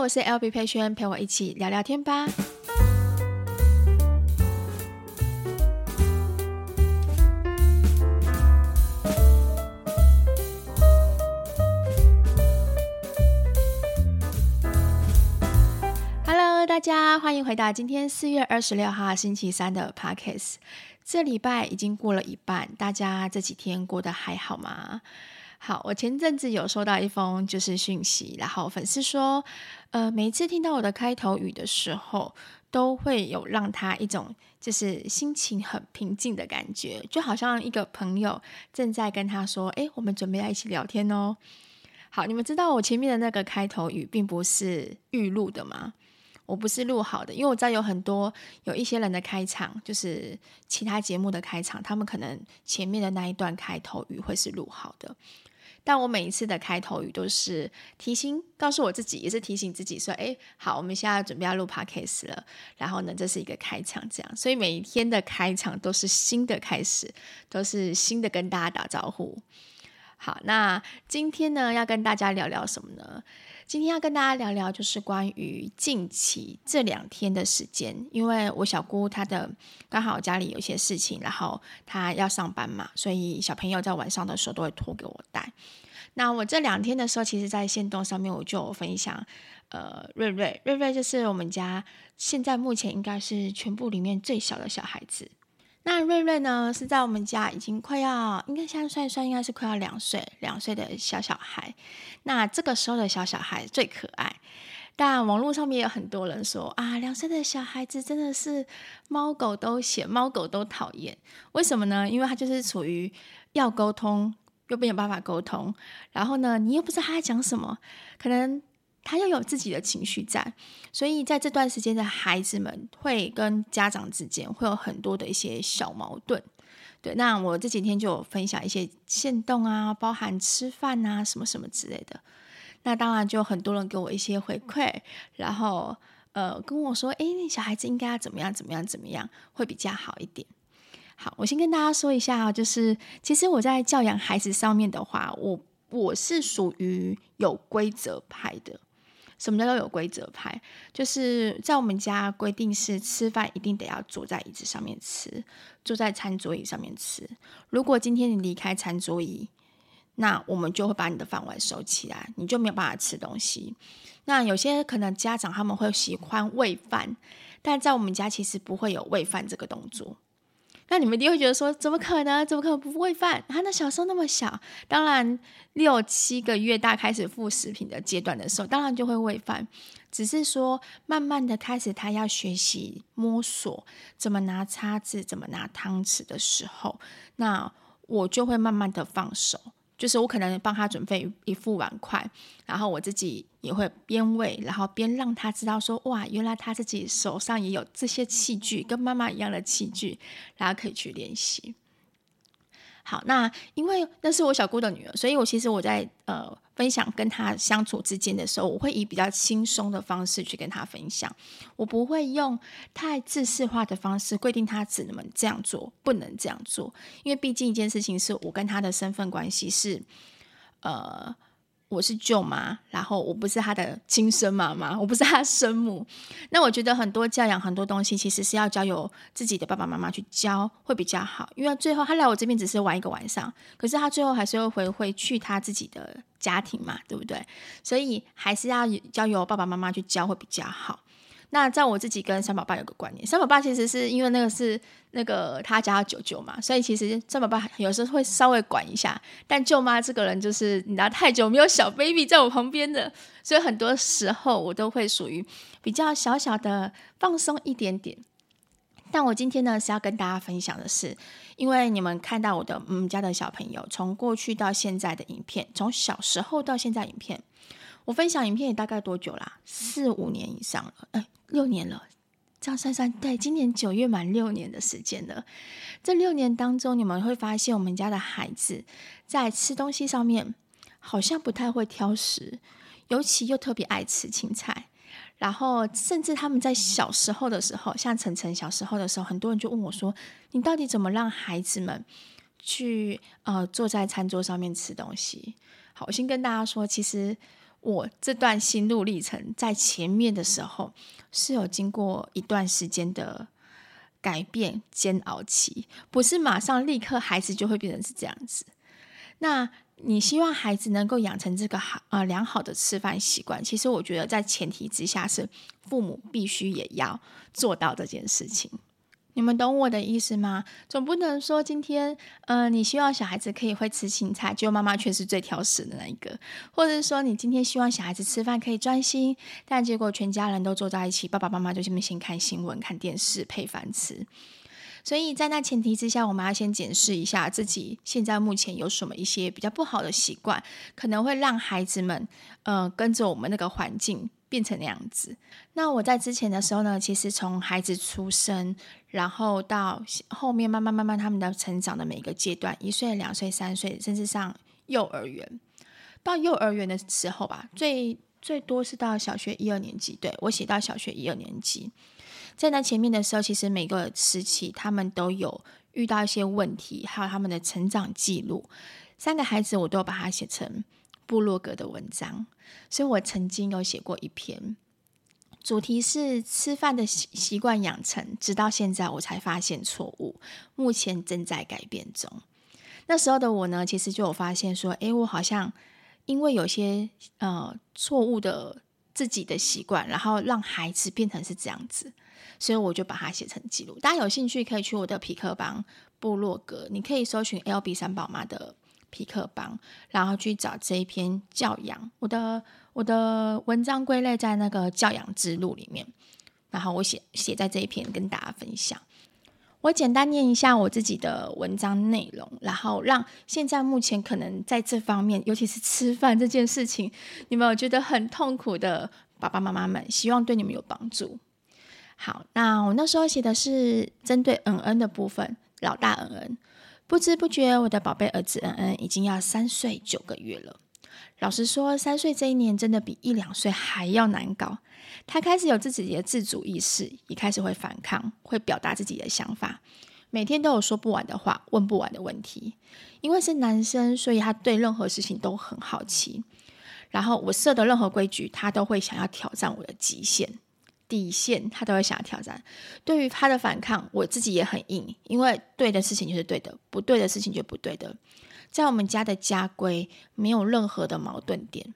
我是 LB 佩萱，陪我一起聊聊天吧。Hello，大家欢迎回到今天四月二十六号星期三的 Podcast。这礼拜已经过了一半，大家这几天过得还好吗？好，我前阵子有收到一封就是讯息，然后粉丝说，呃，每一次听到我的开头语的时候，都会有让他一种就是心情很平静的感觉，就好像一个朋友正在跟他说，诶，我们准备在一起聊天哦。好，你们知道我前面的那个开头语并不是预录的吗？我不是录好的，因为我知道有很多有一些人的开场，就是其他节目的开场，他们可能前面的那一段开头语会是录好的。但我每一次的开头语都是提醒，告诉我自己，也是提醒自己说：“哎，好，我们现在准备要录 podcast 了。”然后呢，这是一个开场，这样。所以每一天的开场都是新的开始，都是新的跟大家打招呼。好，那今天呢，要跟大家聊聊什么呢？今天要跟大家聊聊，就是关于近期这两天的时间，因为我小姑她的刚好家里有些事情，然后她要上班嘛，所以小朋友在晚上的时候都会托给我带。那我这两天的时候，其实在线动上面我就有分享，呃，瑞瑞，瑞瑞就是我们家现在目前应该是全部里面最小的小孩子。那瑞瑞呢，是在我们家已经快要，应该现在算一算，应该是快要两岁，两岁的小小孩。那这个时候的小小孩最可爱，但网络上面也有很多人说啊，两岁的小孩子真的是猫狗都嫌，猫狗都讨厌。为什么呢？因为他就是处于要沟通又没有办法沟通，然后呢，你又不知道他在讲什么，可能。他又有自己的情绪在，所以在这段时间的孩子们会跟家长之间会有很多的一些小矛盾。对，那我这几天就有分享一些限动啊，包含吃饭啊什么什么之类的。那当然就很多人给我一些回馈，然后呃跟我说，诶，那小孩子应该要怎么样怎么样怎么样会比较好一点。好，我先跟大家说一下，就是其实我在教养孩子上面的话，我我是属于有规则派的。什么叫做有规则派？就是在我们家规定是吃饭一定得要坐在椅子上面吃，坐在餐桌椅上面吃。如果今天你离开餐桌椅，那我们就会把你的饭碗收起来，你就没有办法吃东西。那有些可能家长他们会喜欢喂饭，但在我们家其实不会有喂饭这个动作。那你们一定会觉得说，怎么可能？怎么可能不喂饭？他那小时候那么小，当然六七个月大开始副食品的阶段的时候，当然就会喂饭。只是说，慢慢的开始他要学习摸索怎么拿叉子、怎么拿汤匙的时候，那我就会慢慢的放手。就是我可能帮他准备一副碗筷，然后我自己也会边喂，然后边让他知道说，哇，原来他自己手上也有这些器具，跟妈妈一样的器具，然后可以去练习。好，那因为那是我小姑的女儿，所以我其实我在呃分享跟他相处之间的时候，我会以比较轻松的方式去跟他分享，我不会用太制式化的方式规定他只能这样做，不能这样做，因为毕竟一件事情是我跟他的身份关系是呃。我是舅妈，然后我不是他的亲生妈妈，我不是他生母。那我觉得很多教养很多东西，其实是要交由自己的爸爸妈妈去教会比较好。因为最后他来我这边只是玩一个晚上，可是他最后还是会回回去他自己的家庭嘛，对不对？所以还是要交由爸爸妈妈去教会比较好。那在我自己跟三宝爸有个观念，三宝爸其实是因为那个是那个他家的舅舅嘛，所以其实三宝爸有时候会稍微管一下。但舅妈这个人就是你知道太久没有小 baby 在我旁边的，所以很多时候我都会属于比较小小的放松一点点。但我今天呢是要跟大家分享的是，因为你们看到我的嗯家的小朋友从过去到现在的影片，从小时候到现在影片，我分享影片也大概多久啦？四五年以上了，哎。六年了，这样算算，对，今年九月满六年的时间了。这六年当中，你们会发现我们家的孩子在吃东西上面好像不太会挑食，尤其又特别爱吃青菜。然后，甚至他们在小时候的时候，像晨晨小时候的时候，很多人就问我说：“你到底怎么让孩子们去呃坐在餐桌上面吃东西？”好，我先跟大家说，其实。我这段心路历程在前面的时候是有经过一段时间的改变煎熬期，不是马上立刻孩子就会变成是这样子。那你希望孩子能够养成这个好呃良好的吃饭习惯，其实我觉得在前提之下是父母必须也要做到这件事情。你们懂我的意思吗？总不能说今天，呃，你希望小孩子可以会吃青菜，结果妈妈却是最挑食的那一个；或者是说，你今天希望小孩子吃饭可以专心，但结果全家人都坐在一起，爸爸妈妈就先先看新闻、看电视配饭吃。所以在那前提之下，我们要先检视一下自己现在目前有什么一些比较不好的习惯，可能会让孩子们，呃，跟着我们那个环境。变成那样子。那我在之前的时候呢，其实从孩子出生，然后到后面慢慢慢慢他们的成长的每一个阶段，一岁、两岁、三岁，甚至上幼儿园。到幼儿园的时候吧，最最多是到小学一二年级。对，我写到小学一二年级，在那前面的时候，其实每个时期他们都有遇到一些问题，还有他们的成长记录。三个孩子我都有把它写成部落格的文章，所以我曾经有写过一篇，主题是吃饭的习习惯养成，直到现在我才发现错误，目前正在改变中。那时候的我呢，其实就有发现说，诶，我好像因为有些呃错误的自己的习惯，然后让孩子变成是这样子，所以我就把它写成记录。大家有兴趣可以去我的皮克邦部落格，你可以搜寻 LB 三宝妈的。痞客邦，然后去找这一篇教养，我的我的文章归类在那个教养之路里面，然后我写写在这一篇跟大家分享。我简单念一下我自己的文章内容，然后让现在目前可能在这方面，尤其是吃饭这件事情，你们有觉得很痛苦的爸爸妈妈们，希望对你们有帮助。好，那我那时候写的是针对恩恩的部分，老大恩恩。不知不觉，我的宝贝儿子恩恩已经要三岁九个月了。老实说，三岁这一年真的比一两岁还要难搞。他开始有自己的自主意识，也开始会反抗，会表达自己的想法。每天都有说不完的话，问不完的问题。因为是男生，所以他对任何事情都很好奇。然后我设的任何规矩，他都会想要挑战我的极限。底线，他都会想要挑战。对于他的反抗，我自己也很硬，因为对的事情就是对的，不对的事情就不对的。在我们家的家规，没有任何的矛盾点。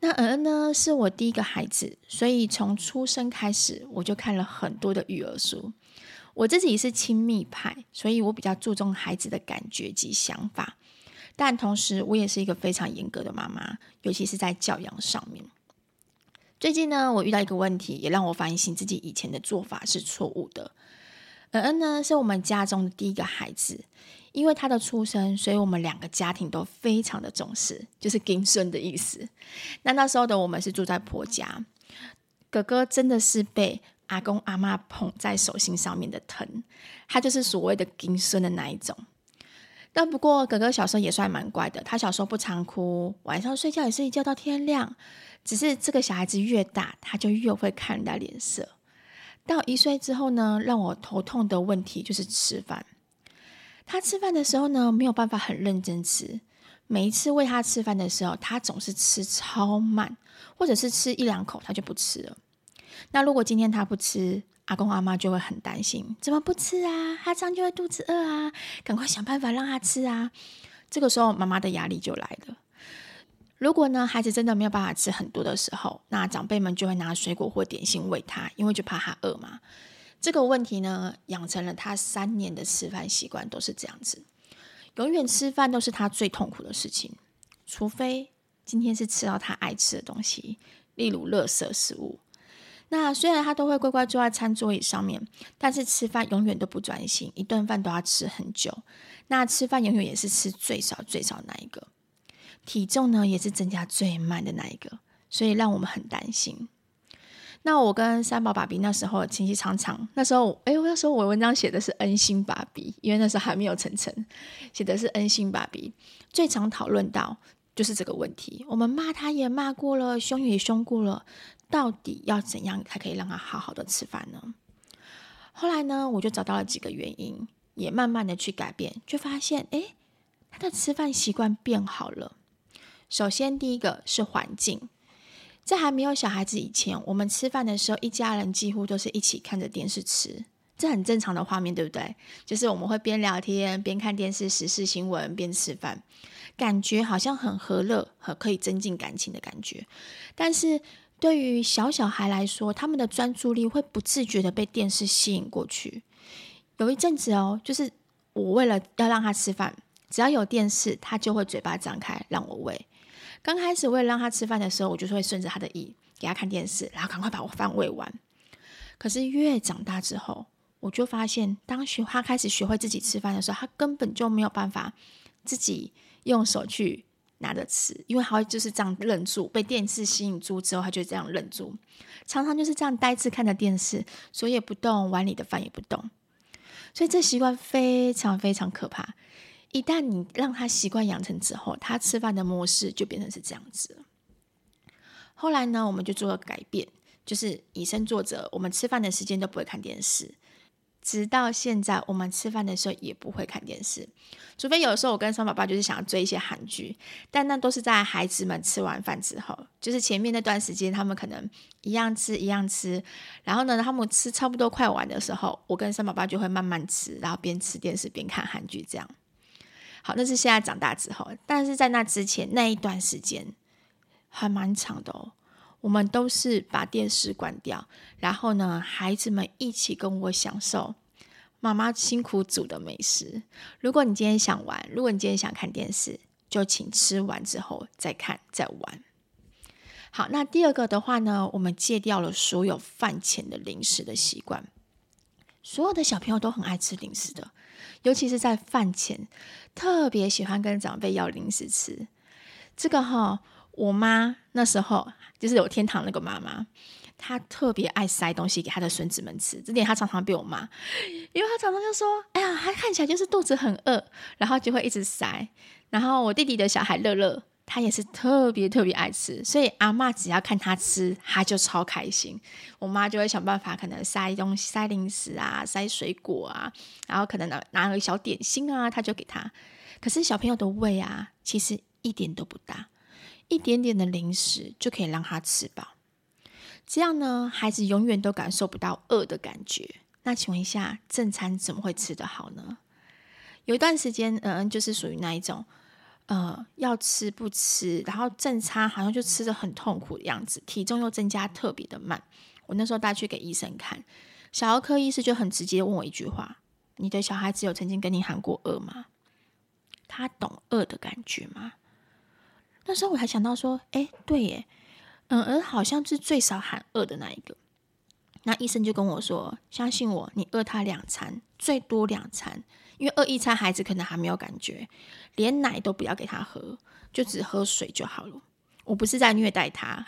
那恩恩呢，是我第一个孩子，所以从出生开始，我就看了很多的育儿书。我自己是亲密派，所以我比较注重孩子的感觉及想法，但同时我也是一个非常严格的妈妈，尤其是在教养上面。最近呢，我遇到一个问题，也让我反省自己以前的做法是错误的。恩恩呢，是我们家中的第一个孩子，因为他的出生，所以我们两个家庭都非常的重视，就是金孙的意思。那那时候的我们是住在婆家，哥哥真的是被阿公阿妈捧在手心上面的疼，他就是所谓的金孙的那一种。但不过哥哥小时候也算蛮乖的，他小时候不常哭，晚上睡觉也是一觉到天亮。只是这个小孩子越大，他就越会看人家脸色。到一岁之后呢，让我头痛的问题就是吃饭。他吃饭的时候呢，没有办法很认真吃。每一次喂他吃饭的时候，他总是吃超慢，或者是吃一两口他就不吃了。那如果今天他不吃，阿公阿妈就会很担心，怎么不吃啊？他这样就会肚子饿啊！赶快想办法让他吃啊！这个时候妈妈的压力就来了。如果呢，孩子真的没有办法吃很多的时候，那长辈们就会拿水果或点心喂他，因为就怕他饿嘛。这个问题呢，养成了他三年的吃饭习惯都是这样子，永远吃饭都是他最痛苦的事情，除非今天是吃到他爱吃的东西，例如垃圾食物。那虽然他都会乖乖坐在餐桌椅上面，但是吃饭永远都不专心，一顿饭都要吃很久。那吃饭永远也是吃最少最少那一个。体重呢，也是增加最慢的那一个，所以让我们很担心。那我跟三宝爸比那时候亲戚常常，那时候哎，我那时候我文章写的是恩心爸比，因为那时候还没有成成，写的是恩心爸比。最常讨论到就是这个问题，我们骂他也骂过了，凶也凶过了，到底要怎样才可以让他好好的吃饭呢？后来呢，我就找到了几个原因，也慢慢的去改变，就发现哎，他的吃饭习惯变好了。首先第一个是环境，在还没有小孩子以前，我们吃饭的时候，一家人几乎都是一起看着电视吃，这很正常的画面，对不对？就是我们会边聊天边看电视时事新闻边吃饭，感觉好像很和乐和可以增进感情的感觉。但是对于小小孩来说，他们的专注力会不自觉地被电视吸引过去。有一阵子哦，就是我为了要让他吃饭，只要有电视，他就会嘴巴张开让我喂。刚开始为了让他吃饭的时候，我就会顺着他的意给他看电视，然后赶快把我饭喂完。可是越长大之后，我就发现，当学他开始学会自己吃饭的时候，他根本就没有办法自己用手去拿着吃，因为他会就是这样愣住，被电视吸引住之后，他就这样愣住，常常就是这样呆滞看着电视，手也不动，碗里的饭也不动。所以这习惯非常非常可怕。一旦你让他习惯养成之后，他吃饭的模式就变成是这样子。后来呢，我们就做了改变，就是以身作则，我们吃饭的时间都不会看电视。直到现在，我们吃饭的时候也不会看电视，除非有的时候我跟双宝爸就是想要追一些韩剧，但那都是在孩子们吃完饭之后，就是前面那段时间，他们可能一样吃一样吃，然后呢，他们吃差不多快完的时候，我跟双宝爸就会慢慢吃，然后边吃电视边看韩剧，这样。好，那是现在长大之后，但是在那之前那一段时间还蛮长的哦。我们都是把电视关掉，然后呢，孩子们一起跟我享受妈妈辛苦煮的美食。如果你今天想玩，如果你今天想看电视，就请吃完之后再看再玩。好，那第二个的话呢，我们戒掉了所有饭前的零食的习惯。所有的小朋友都很爱吃零食的，尤其是在饭前，特别喜欢跟长辈要零食吃。这个哈。我妈那时候就是有天堂那个妈妈，她特别爱塞东西给她的孙子们吃，这点她常常被我骂，因为她常常就说：“哎呀，她看起来就是肚子很饿，然后就会一直塞。”然后我弟弟的小孩乐乐，他也是特别特别爱吃，所以阿嬷只要看他吃，他就超开心。我妈就会想办法，可能塞东西、塞零食啊，塞水果啊，然后可能拿拿个小点心啊，他就给他。可是小朋友的胃啊，其实一点都不大。一点点的零食就可以让他吃饱，这样呢，孩子永远都感受不到饿的感觉。那请问一下，正餐怎么会吃得好呢？有一段时间，嗯，就是属于那一种，呃，要吃不吃，然后正餐好像就吃得很痛苦的样子，体重又增加特别的慢。我那时候带去给医生看，小儿科医师就很直接问我一句话：“你的小孩子有曾经跟你喊过饿吗？他懂饿的感觉吗？”那时候我还想到说，哎，对耶，嗯，而好像是最少喊饿的那一个。那医生就跟我说，相信我，你饿他两餐，最多两餐，因为饿一餐孩子可能还没有感觉，连奶都不要给他喝，就只喝水就好了。我不是在虐待他，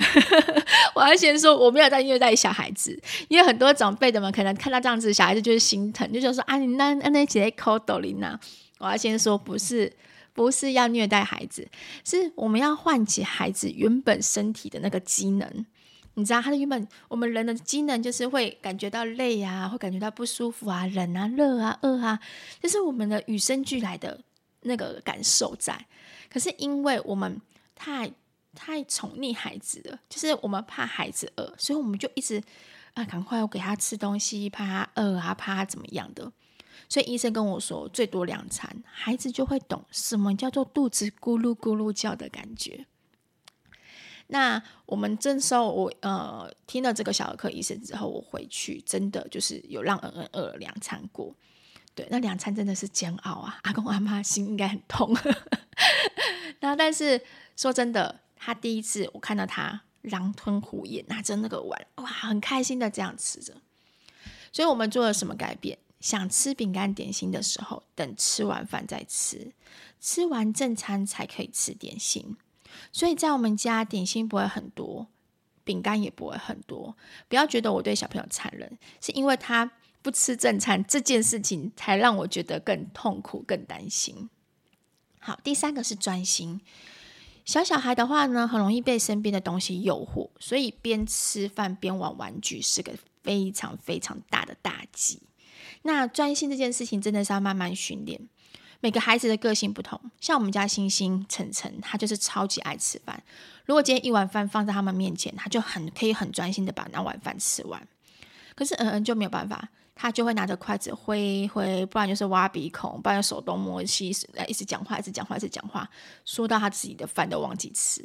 我要先说我没有在虐待小孩子，因为很多长辈的们可能看到这样子，小孩子就是心疼，就觉得说啊，你那那那姐抠抖琳娜，我要先说不是。不是要虐待孩子，是我们要唤起孩子原本身体的那个机能。你知道，他的原本我们人的机能就是会感觉到累啊，会感觉到不舒服啊，冷啊，热啊，饿啊，这是我们的与生俱来的那个感受在。可是因为我们太太宠溺孩子了，就是我们怕孩子饿，所以我们就一直啊，赶快我给他吃东西，怕他饿啊，怕他怎么样的。所以医生跟我说，最多两餐，孩子就会懂什么叫做肚子咕噜咕噜叫的感觉。那我们这时候我呃听了这个小儿科医生之后，我回去真的就是有让恩恩饿了两餐过。对，那两餐真的是煎熬啊！阿公阿妈心应该很痛。然后，但是说真的，他第一次我看到他狼吞虎咽，拿着那个碗，哇，很开心的这样吃着。所以我们做了什么改变？想吃饼干点心的时候，等吃完饭再吃，吃完正餐才可以吃点心。所以在我们家，点心不会很多，饼干也不会很多。不要觉得我对小朋友残忍，是因为他不吃正餐这件事情，才让我觉得更痛苦、更担心。好，第三个是专心。小小孩的话呢，很容易被身边的东西诱惑，所以边吃饭边玩玩具是个非常非常大的大忌。那专心这件事情真的是要慢慢训练，每个孩子的个性不同，像我们家星星、晨晨，他就是超级爱吃饭。如果今天一碗饭放在他们面前，他就很可以很专心的把那碗饭吃完。可是嗯嗯就没有办法，他就会拿着筷子挥挥，不然就是挖鼻孔，不然就手动摸西，来一直讲话，一直讲话，一直讲话，说到他自己的饭都忘记吃。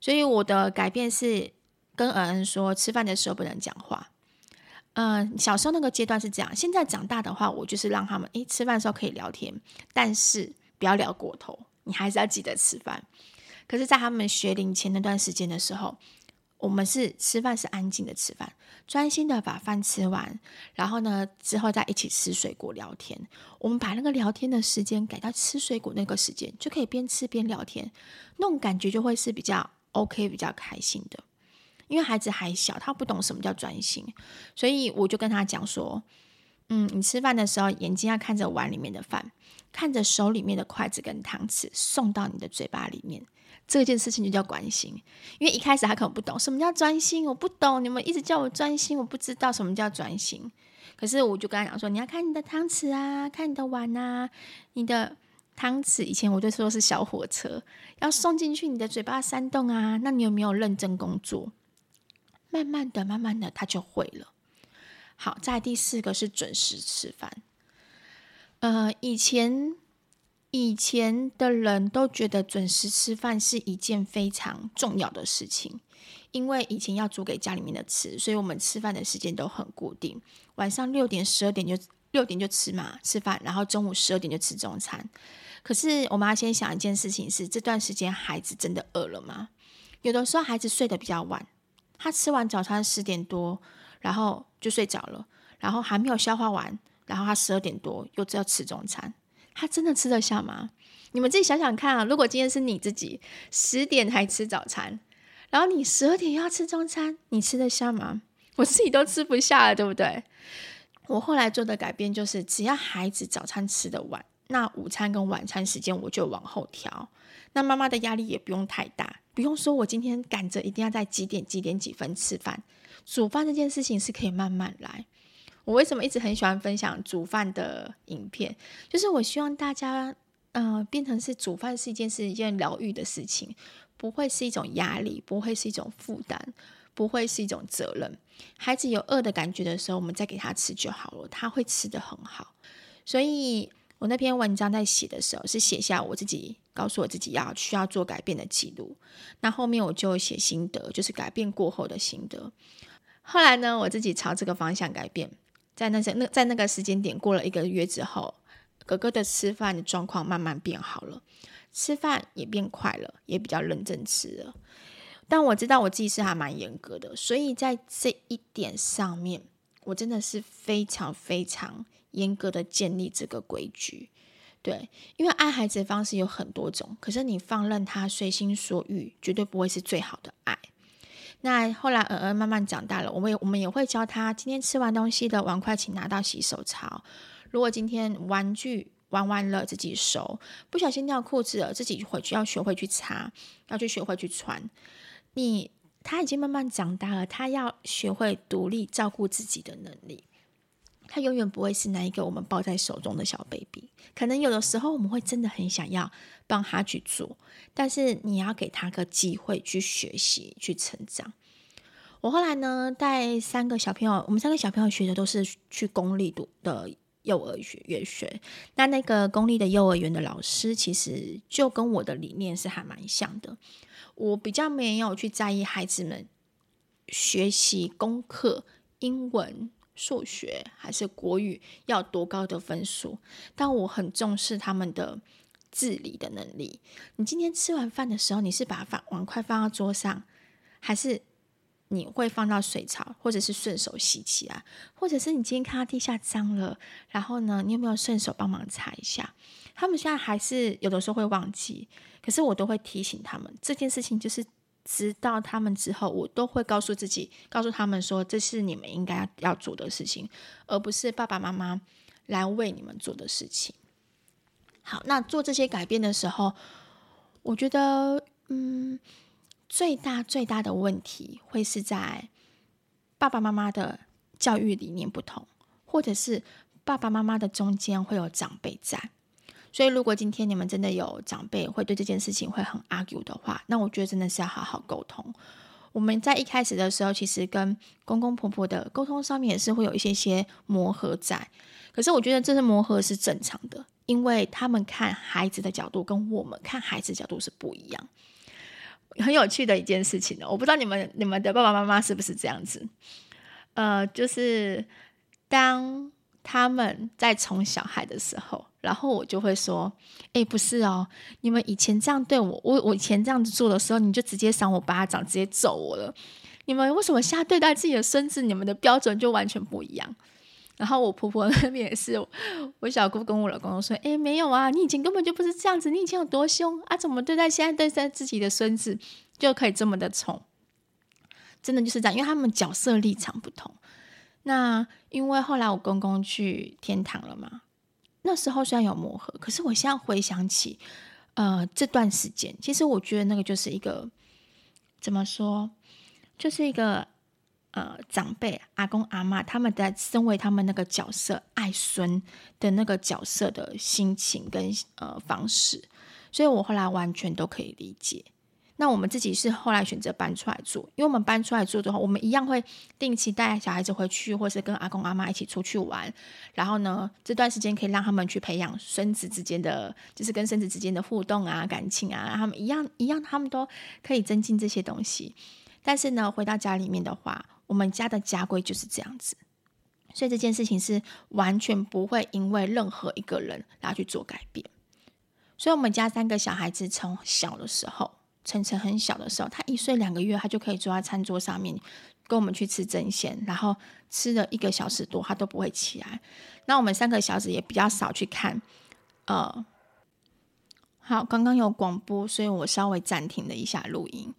所以我的改变是跟嗯嗯说，吃饭的时候不能讲话。嗯，小时候那个阶段是这样，现在长大的话，我就是让他们诶吃饭的时候可以聊天，但是不要聊过头，你还是要记得吃饭。可是，在他们学龄前那段时间的时候，我们是吃饭是安静的吃饭，专心的把饭吃完，然后呢之后再一起吃水果聊天。我们把那个聊天的时间改到吃水果那个时间，就可以边吃边聊天，那种感觉就会是比较 OK、比较开心的。因为孩子还小，他不懂什么叫专心，所以我就跟他讲说：“嗯，你吃饭的时候眼睛要看着碗里面的饭，看着手里面的筷子跟汤匙送到你的嘴巴里面，这件事情就叫关心。因为一开始他可能不懂什么叫专心，我不懂，你们一直叫我专心，我不知道什么叫专心。可是我就跟他讲说：你要看你的汤匙啊，看你的碗啊，你的汤匙以前我就说是小火车，要送进去你的嘴巴山洞啊，那你有没有认真工作？”慢慢的，慢慢的，他就会了。好，再第四个是准时吃饭。呃，以前以前的人都觉得准时吃饭是一件非常重要的事情，因为以前要煮给家里面的吃，所以我们吃饭的时间都很固定，晚上六点、十二点就六点就吃嘛，吃饭，然后中午十二点就吃中餐。可是我们要先想一件事情是，这段时间孩子真的饿了吗？有的时候孩子睡得比较晚。他吃完早餐十点多，然后就睡着了，然后还没有消化完，然后他十二点多又要吃中餐，他真的吃得下吗？你们自己想想看啊！如果今天是你自己十点还吃早餐，然后你十二点要吃中餐，你吃得下吗？我自己都吃不下了，对不对？我后来做的改变就是，只要孩子早餐吃得晚，那午餐跟晚餐时间我就往后调，那妈妈的压力也不用太大。不用说，我今天赶着一定要在几点几点几分吃饭。煮饭这件事情是可以慢慢来。我为什么一直很喜欢分享煮饭的影片？就是我希望大家，呃，变成是煮饭是一件是一件疗愈的事情，不会是一种压力，不会是一种负担，不会是一种责任。孩子有饿的感觉的时候，我们再给他吃就好了，他会吃得很好。所以。我那篇文章在写的时候，是写下我自己告诉我自己要需要做改变的记录。那后面我就写心得，就是改变过后的心得。后来呢，我自己朝这个方向改变，在那些那在那个时间点过了一个月之后，哥哥的吃饭的状况慢慢变好了，吃饭也变快了，也比较认真吃了。但我知道我自己是还蛮严格的，所以在这一点上面，我真的是非常非常。严格的建立这个规矩，对，因为爱孩子的方式有很多种，可是你放任他随心所欲，绝对不会是最好的爱。那后来，嗯嗯慢慢长大了，我们也我们也会教他，今天吃完东西的碗筷，请拿到洗手槽。如果今天玩具玩完了，自己收，不小心尿裤子了，自己回去要学会去擦，要去学会去穿。你他已经慢慢长大了，他要学会独立照顾自己的能力。他永远不会是那一个我们抱在手中的小 baby，可能有的时候我们会真的很想要帮他去做，但是你要给他个机会去学习、去成长。我后来呢，带三个小朋友，我们三个小朋友学的都是去公立读的幼儿园学，那那个公立的幼儿园的老师其实就跟我的理念是还蛮像的。我比较没有去在意孩子们学习功课、英文。数学还是国语要多高的分数？但我很重视他们的自理的能力。你今天吃完饭的时候，你是把饭碗筷放到桌上，还是你会放到水槽，或者是顺手洗起来？或者是你今天看到地下脏了，然后呢，你有没有顺手帮忙擦一下？他们现在还是有的时候会忘记，可是我都会提醒他们这件事情，就是。直到他们之后，我都会告诉自己，告诉他们说，这是你们应该要做的事情，而不是爸爸妈妈来为你们做的事情。好，那做这些改变的时候，我觉得，嗯，最大最大的问题会是在爸爸妈妈的教育理念不同，或者是爸爸妈妈的中间会有长辈在。所以，如果今天你们真的有长辈会对这件事情会很 argue 的话，那我觉得真的是要好好沟通。我们在一开始的时候，其实跟公公婆婆的沟通上面也是会有一些些磨合在。可是，我觉得这是磨合是正常的，因为他们看孩子的角度跟我们看孩子的角度是不一样。很有趣的一件事情呢，我不知道你们你们的爸爸妈妈是不是这样子？呃，就是当他们在宠小孩的时候。然后我就会说：“哎，不是哦，你们以前这样对我，我我以前这样子做的时候，你就直接赏我巴掌，直接揍我了。你们为什么现在对待自己的孙子，你们的标准就完全不一样？”然后我婆婆 那边也是，我小姑跟我老公说：“哎，没有啊，你以前根本就不是这样子，你以前有多凶啊？怎么对待现在对待自己的孙子就可以这么的宠？真的就是这样，因为他们角色立场不同。那因为后来我公公去天堂了嘛。”那时候虽然有磨合，可是我现在回想起，呃，这段时间，其实我觉得那个就是一个怎么说，就是一个呃长辈阿公阿嬷他们在身为他们那个角色爱孙的那个角色的心情跟呃方式，所以我后来完全都可以理解。那我们自己是后来选择搬出来住，因为我们搬出来住的话，我们一样会定期带小孩子回去，或是跟阿公阿妈一起出去玩。然后呢，这段时间可以让他们去培养孙子之间的，就是跟孙子之间的互动啊、感情啊，他们一样一样，他们都可以增进这些东西。但是呢，回到家里面的话，我们家的家规就是这样子，所以这件事情是完全不会因为任何一个人然后去做改变。所以，我们家三个小孩子从小的时候。晨晨很小的时候，他一岁两个月，他就可以坐在餐桌上面跟我们去吃争鲜，然后吃了一个小时多，他都不会起来。那我们三个小子也比较少去看。呃，好，刚刚有广播，所以我稍微暂停了一下录音。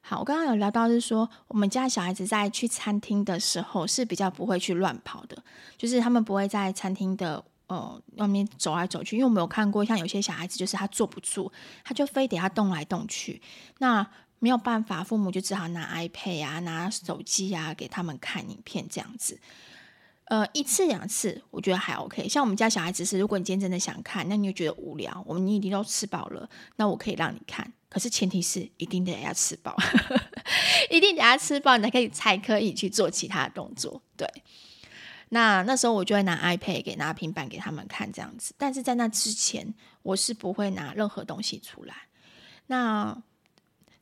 好，我刚刚有聊到是说，我们家小孩子在去餐厅的时候是比较不会去乱跑的，就是他们不会在餐厅的。呃，外面走来走去，因为我没有看过，像有些小孩子就是他坐不住，他就非得要动来动去。那没有办法，父母就只好拿 iPad 啊，拿手机啊给他们看影片这样子。呃，一次两次我觉得还 OK。像我们家小孩子是，如果你今天真的想看，那你又觉得无聊，我们你已经都吃饱了，那我可以让你看。可是前提是一定得要吃饱，一定得要吃饱，你才可以才可以去做其他动作。对。那那时候我就会拿 iPad 给拿平板给他们看这样子，但是在那之前我是不会拿任何东西出来。那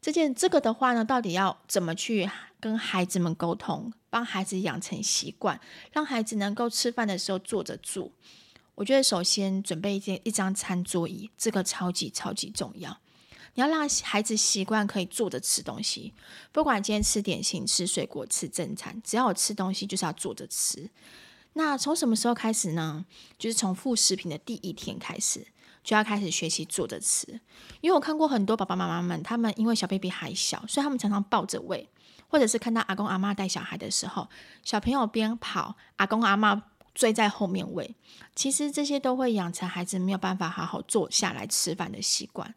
这件这个的话呢，到底要怎么去跟孩子们沟通，帮孩子养成习惯，让孩子能够吃饭的时候坐着住？我觉得首先准备一件一张餐桌椅，这个超级超级重要。你要让孩子习惯可以坐着吃东西，不管今天吃点心、吃水果、吃正餐，只要我吃东西就是要坐着吃。那从什么时候开始呢？就是从副食品的第一天开始，就要开始学习坐着吃。因为我看过很多爸爸妈妈们，他们因为小 baby 还小，所以他们常常抱着喂，或者是看到阿公阿妈带小孩的时候，小朋友边跑，阿公阿妈追在后面喂。其实这些都会养成孩子没有办法好好坐下来吃饭的习惯。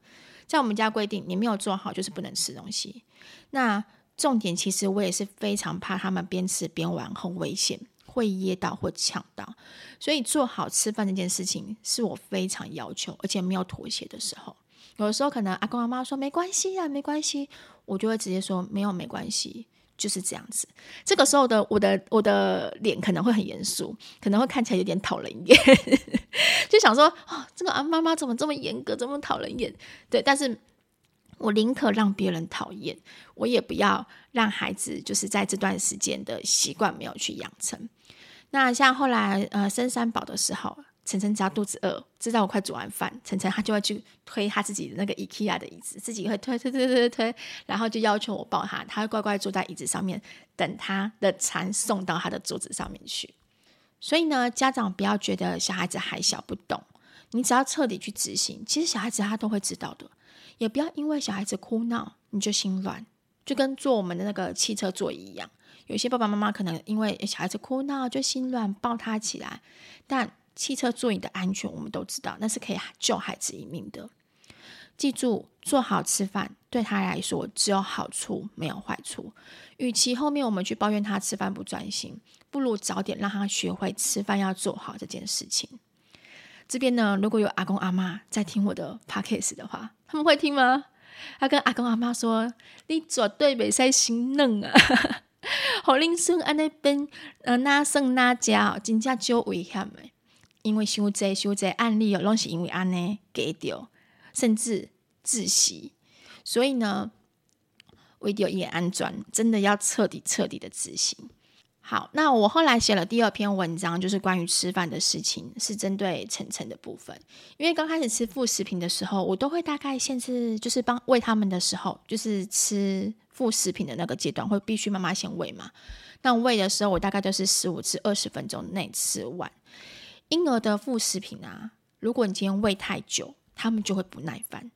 在我们家规定，你没有做好就是不能吃东西。那重点其实我也是非常怕他们边吃边玩，很危险，会噎到或呛到。所以做好吃饭这件事情是我非常要求，而且没有妥协的时候。有的时候可能阿公阿妈说没关系呀，没关系，我就会直接说没有没关系。就是这样子，这个时候的我的我的脸可能会很严肃，可能会看起来有点讨人厌，就想说哦，这个啊妈妈怎么这么严格，这么讨人厌？对，但是我宁可让别人讨厌，我也不要让孩子就是在这段时间的习惯没有去养成。那像后来呃生三宝的时候。晨晨只要肚子饿，知道我快煮完饭，晨晨他就会去推他自己的那个 IKEA 的椅子，自己会推推推推推，然后就要求我抱他，他会乖乖坐在椅子上面，等他的餐送到他的桌子上面去。所以呢，家长不要觉得小孩子还小不懂，你只要彻底去执行，其实小孩子他都会知道的。也不要因为小孩子哭闹你就心软，就跟坐我们的那个汽车座椅一样，有些爸爸妈妈可能因为小孩子哭闹就心软，抱他起来，但。汽车座椅的安全，我们都知道，那是可以救孩子一命的。记住，做好吃饭对他来说只有好处，没有坏处。与其后面我们去抱怨他吃饭不专心，不如早点让他学会吃饭要做好这件事情。这边呢，如果有阿公阿妈在听我的 podcast 的话，他们会听吗？他跟阿公阿妈说：“你绝对袂使心软啊！好恁孙安尼变呃哪算哪家，真正就危险的。因为伤济伤济案例哦，拢是因为安尼给掉，甚至窒息。所以呢，为着伊安全，真的要彻底彻底的执行。”好，那我后来写了第二篇文章，就是关于吃饭的事情，是针对晨晨的部分。因为刚开始吃副食品的时候，我都会大概限制，就是帮喂他们的时候，就是吃副食品的那个阶段，会必须妈妈先喂嘛。那喂的时候，我大概都是十五至二十分钟内吃完。婴儿的副食品啊，如果你今天喂太久，他们就会不耐烦，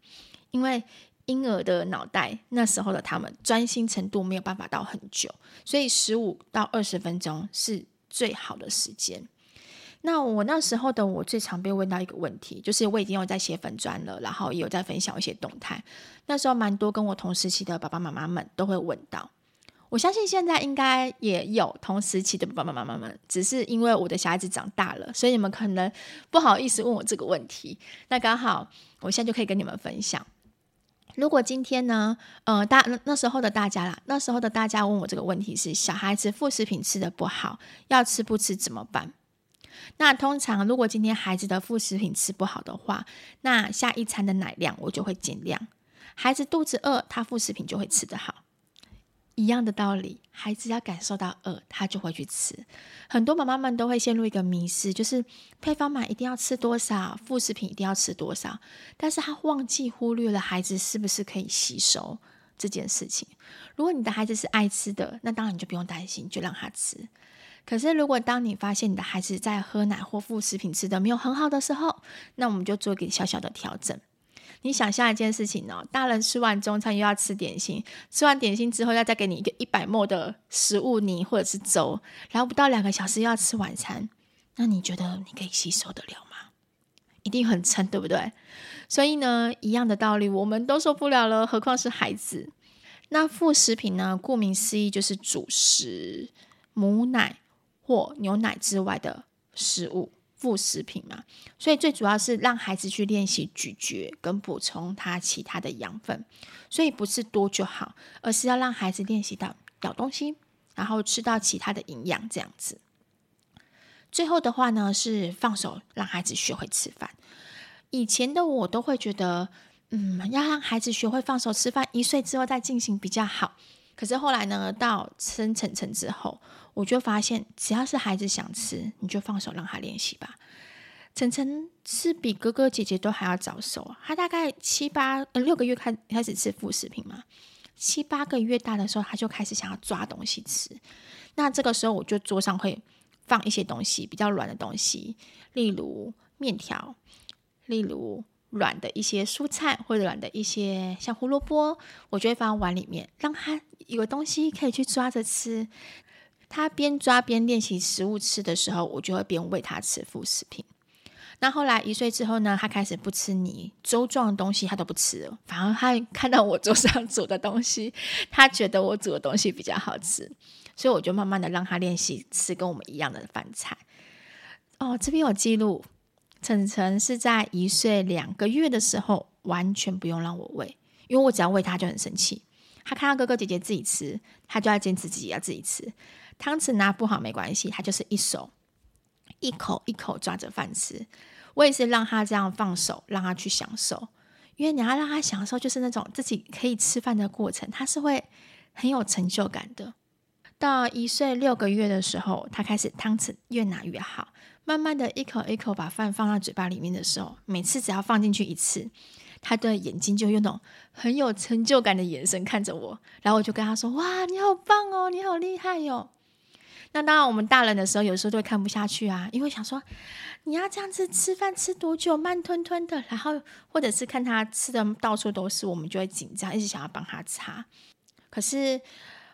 因为。婴儿的脑袋，那时候的他们专心程度没有办法到很久，所以十五到二十分钟是最好的时间。那我那时候的我最常被问到一个问题，就是我已经有在写粉专了，然后也有在分享一些动态。那时候蛮多跟我同时期的爸爸妈妈们都会问到，我相信现在应该也有同时期的爸爸妈妈们，只是因为我的小孩子长大了，所以你们可能不好意思问我这个问题。那刚好我现在就可以跟你们分享。如果今天呢，呃，大那，那时候的大家啦，那时候的大家问我这个问题是：小孩子副食品吃得不好，要吃不吃怎么办？那通常如果今天孩子的副食品吃不好的话，那下一餐的奶量我就会减量。孩子肚子饿，他副食品就会吃得好。一样的道理，孩子要感受到饿，他就会去吃。很多妈妈们都会陷入一个迷思，就是配方买一定要吃多少，副食品一定要吃多少，但是他忘记忽略了孩子是不是可以吸收这件事情。如果你的孩子是爱吃的，那当然你就不用担心，就让他吃。可是如果当你发现你的孩子在喝奶或副食品吃的没有很好的时候，那我们就做一个小小的调整。你想象一件事情哦，大人吃完中餐又要吃点心，吃完点心之后要再给你一个一百 ml 的食物泥或者是粥，然后不到两个小时又要吃晚餐，那你觉得你可以吸收得了吗？一定很撑，对不对？所以呢，一样的道理，我们都受不了了，何况是孩子。那副食品呢？顾名思义就是主食、母奶或牛奶之外的食物。副食品嘛，所以最主要是让孩子去练习咀嚼跟补充他其他的养分，所以不是多就好，而是要让孩子练习到咬东西，然后吃到其他的营养这样子。最后的话呢，是放手让孩子学会吃饭。以前的我都会觉得，嗯，要让孩子学会放手吃饭，一岁之后再进行比较好。可是后来呢，到生晨晨之后，我就发现，只要是孩子想吃，你就放手让他练习吧。晨晨是比哥哥姐姐都还要早熟，他大概七八呃六个月开开始吃副食品嘛，七八个月大的时候，他就开始想要抓东西吃。那这个时候，我就桌上会放一些东西，比较软的东西，例如面条，例如。软的一些蔬菜或者软的一些像胡萝卜，我就会放在碗里面，让他有东西可以去抓着吃。他边抓边练习食物吃的时候，我就会边喂他吃副食品。那后来一岁之后呢，他开始不吃泥粥状的东西，他都不吃了，反而他看到我桌上煮的东西，他觉得我煮的东西比较好吃，所以我就慢慢的让他练习吃跟我们一样的饭菜。哦，这边有记录。晨晨是在一岁两个月的时候，完全不用让我喂，因为我只要喂他就很生气。他看到哥哥姐姐自己吃，他就要坚持自己要自己吃。汤匙拿不好没关系，他就是一手一口一口抓着饭吃。我也是让他这样放手，让他去享受，因为你要让他享受，就是那种自己可以吃饭的过程，他是会很有成就感的。到一岁六个月的时候，他开始汤匙越拿越好。慢慢的一口一口把饭放到嘴巴里面的时候，每次只要放进去一次，他的眼睛就用那种很有成就感的眼神看着我，然后我就跟他说：“哇，你好棒哦，你好厉害哟！”那当然，我们大人的时候有时候都会看不下去啊，因为想说你要这样子吃饭吃多久，慢吞吞的，然后或者是看他吃的到处都是，我们就会紧张，一直想要帮他擦。可是，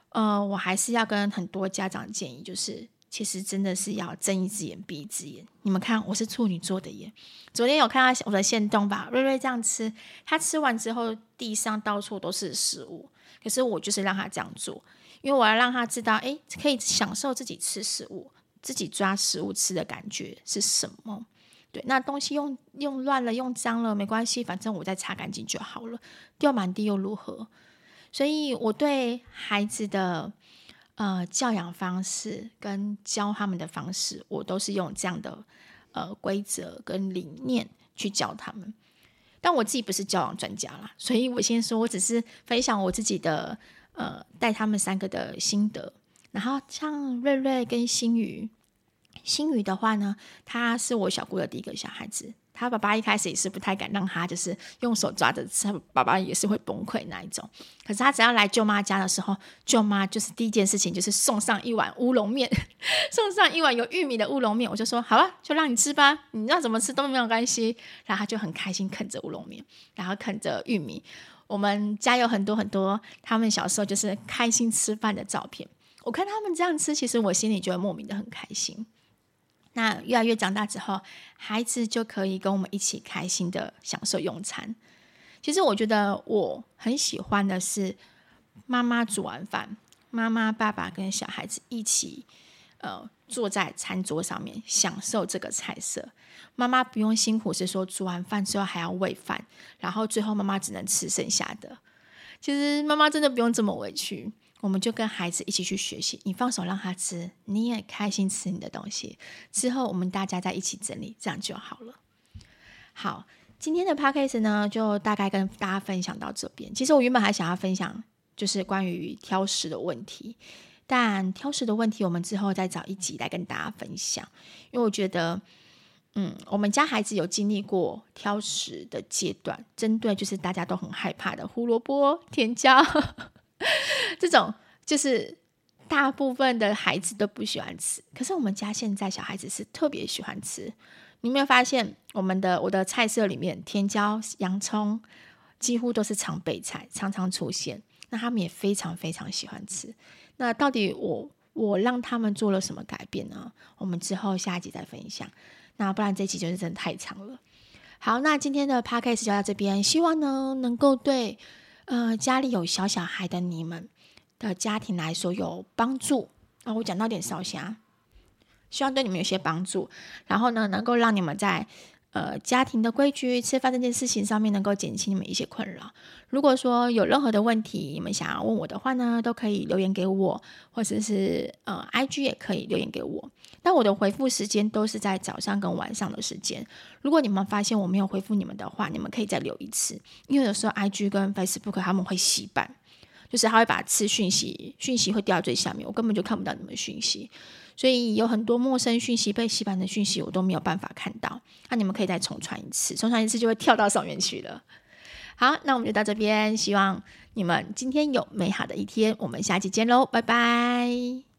呃，我还是要跟很多家长建议，就是。其实真的是要睁一只眼闭一只眼。你们看，我是处女座的耶。昨天有看到我的线动吧？瑞瑞这样吃，他吃完之后地上到处都是食物。可是我就是让他这样做，因为我要让他知道，哎，可以享受自己吃食物，自己抓食物吃的感觉是什么。对，那东西用用乱了、用脏了没关系，反正我再擦干净就好了，掉满地又如何？所以我对孩子的呃教养方式跟教他们的方式，我都是用这样的呃规则跟理念去教他们。但我自己不是教养专家啦，所以我先说，我只是分享我自己的呃带他们三个的心得。然后像瑞瑞跟新宇，新宇的话呢，他是我小姑的第一个小孩子。他爸爸一开始也是不太敢让他，就是用手抓着吃，爸爸也是会崩溃那一种。可是他只要来舅妈家的时候，舅妈就是第一件事情就是送上一碗乌龙面，送上一碗有玉米的乌龙面。我就说好了，就让你吃吧，你要怎么吃都没有关系。然后他就很开心啃着乌龙面，然后啃着玉米。我们家有很多很多他们小时候就是开心吃饭的照片。我看他们这样吃，其实我心里就会莫名的很开心。那越来越长大之后，孩子就可以跟我们一起开心的享受用餐。其实我觉得我很喜欢的是，妈妈煮完饭，妈妈、爸爸跟小孩子一起，呃，坐在餐桌上面享受这个菜色。妈妈不用辛苦，是说煮完饭之后还要喂饭，然后最后妈妈只能吃剩下的。其实妈妈真的不用这么委屈。我们就跟孩子一起去学习，你放手让他吃，你也开心吃你的东西。之后我们大家再一起整理，这样就好了。好，今天的 podcast 呢，就大概跟大家分享到这边。其实我原本还想要分享，就是关于挑食的问题，但挑食的问题，我们之后再找一集来跟大家分享。因为我觉得，嗯，我们家孩子有经历过挑食的阶段，针对就是大家都很害怕的胡萝卜、甜椒。这种就是大部分的孩子都不喜欢吃，可是我们家现在小孩子是特别喜欢吃。你有没有发现，我们的我的菜色里面，甜椒、洋葱几乎都是常备菜，常常出现。那他们也非常非常喜欢吃。那到底我我让他们做了什么改变呢？我们之后下一集再分享。那不然这集就是真的太长了。好，那今天的 podcast 就到这边，希望呢能够对。呃，家里有小小孩的你们的家庭来说有帮助啊！我讲到点烧香，希望对你们有些帮助。然后呢，能够让你们在呃家庭的规矩、吃饭这件事情上面能够减轻你们一些困扰。如果说有任何的问题，你们想要问我的话呢，都可以留言给我，或者是呃 IG 也可以留言给我。但我的回复时间都是在早上跟晚上的时间。如果你们发现我没有回复你们的话，你们可以再留一次，因为有时候 IG 跟 Facebook 他们会洗版，就是他会把次讯息讯息会掉到最下面，我根本就看不到你们讯息，所以有很多陌生讯息被洗版的讯息我都没有办法看到。那你们可以再重传一次，重传一次就会跳到上面去了。好，那我们就到这边，希望你们今天有美好的一天，我们下期见喽，拜拜。